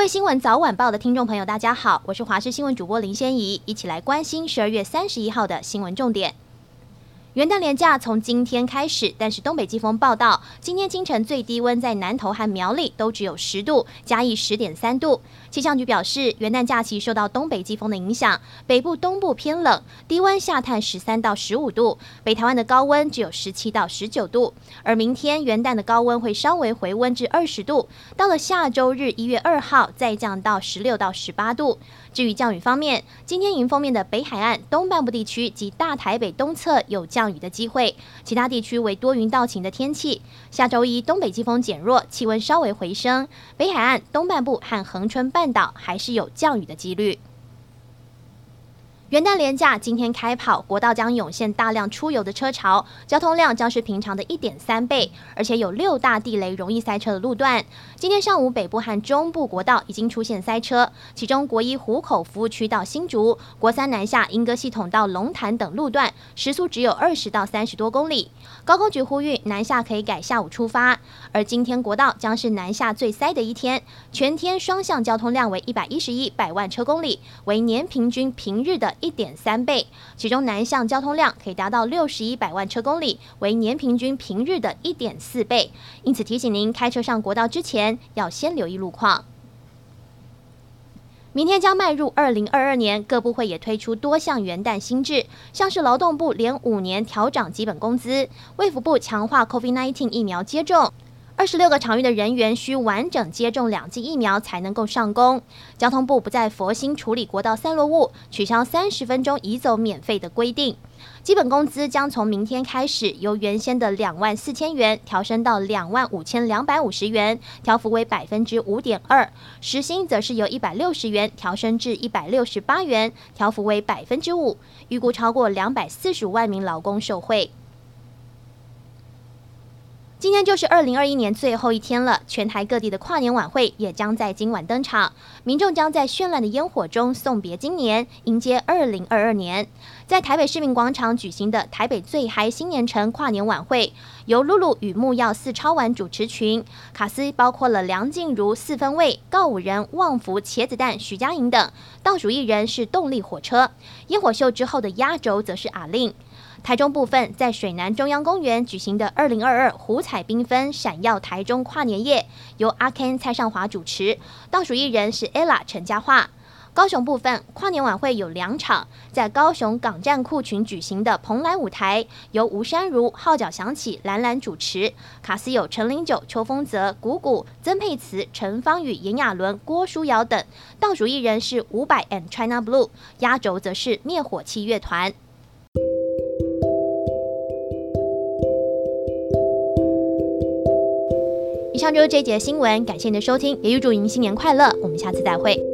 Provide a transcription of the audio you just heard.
各位新闻早晚报的听众朋友，大家好，我是华视新闻主播林仙怡，一起来关心十二月三十一号的新闻重点。元旦连假从今天开始，但是东北季风报道，今天清晨最低温在南投和苗栗都只有十度，嘉义十点三度。气象局表示，元旦假期受到东北季风的影响，北部、东部偏冷，低温下探十三到十五度，北台湾的高温只有十七到十九度。而明天元旦的高温会稍微回温至二十度，到了下周日一月二号再降到十六到十八度。至于降雨方面，今天迎风面的北海岸东半部地区及大台北东侧有降降雨的机会，其他地区为多云到晴的天气。下周一东北季风减弱，气温稍微回升，北海岸东半部和恒春半岛还是有降雨的几率。元旦连假今天开跑，国道将涌现大量出游的车潮，交通量将是平常的一点三倍，而且有六大地雷容易塞车的路段。今天上午北部和中部国道已经出现塞车，其中国一湖口服务区到新竹、国三南下莺歌系统到龙潭等路段时速只有二十到三十多公里。高公局呼吁南下可以改下午出发，而今天国道将是南下最塞的一天，全天双向交通量为一百一十一百万车公里，为年平均平日的一点三倍，其中南向交通量可以达到六十一百万车公里，为年平均平日的一点四倍。因此提醒您开车上国道之前，要先留意路况。明天将迈入二零二二年，各部会也推出多项元旦新制，像是劳动部连五年调涨基本工资，卫福部强化 COVID-19 疫苗接种。二十六个场域的人员需完整接种两剂疫苗才能够上工。交通部不再佛心处理国道散落物，取消三十分钟移走免费的规定。基本工资将从明天开始由原先的两万四千元调升到两万五千两百五十元，调幅为百分之五点二。时薪则是由一百六十元调升至一百六十八元，调幅为百分之五。预估超过两百四十五万名劳工受惠。今天就是二零二一年最后一天了，全台各地的跨年晚会也将在今晚登场，民众将在绚烂的烟火中送别今年，迎接二零二二年。在台北市民广场举行的台北最嗨新年城跨年晚会，由露露与木曜四超玩主持群，卡司包括了梁静茹、四分卫、告五人、旺福、茄子蛋、徐佳莹等，倒数艺人是动力火车。烟火秀之后的压轴则是阿令。台中部分在水南中央公园举行的二零二二湖彩缤纷闪耀台中跨年夜，由阿 Ken 蔡尚华主持，倒数艺人是 Ella 陈嘉桦。高雄部分跨年晚会有两场，在高雄港站库群举行的蓬莱舞台，由吴珊如号角响起，兰兰主持，卡司有陈零九、邱风泽、鼓鼓、曾沛慈、陈芳语、炎亚纶、郭书瑶等。倒数艺人是伍佰 and China Blue，压轴则是灭火器乐团。上周这一节新闻，感谢您的收听，也预祝您新年快乐，我们下次再会。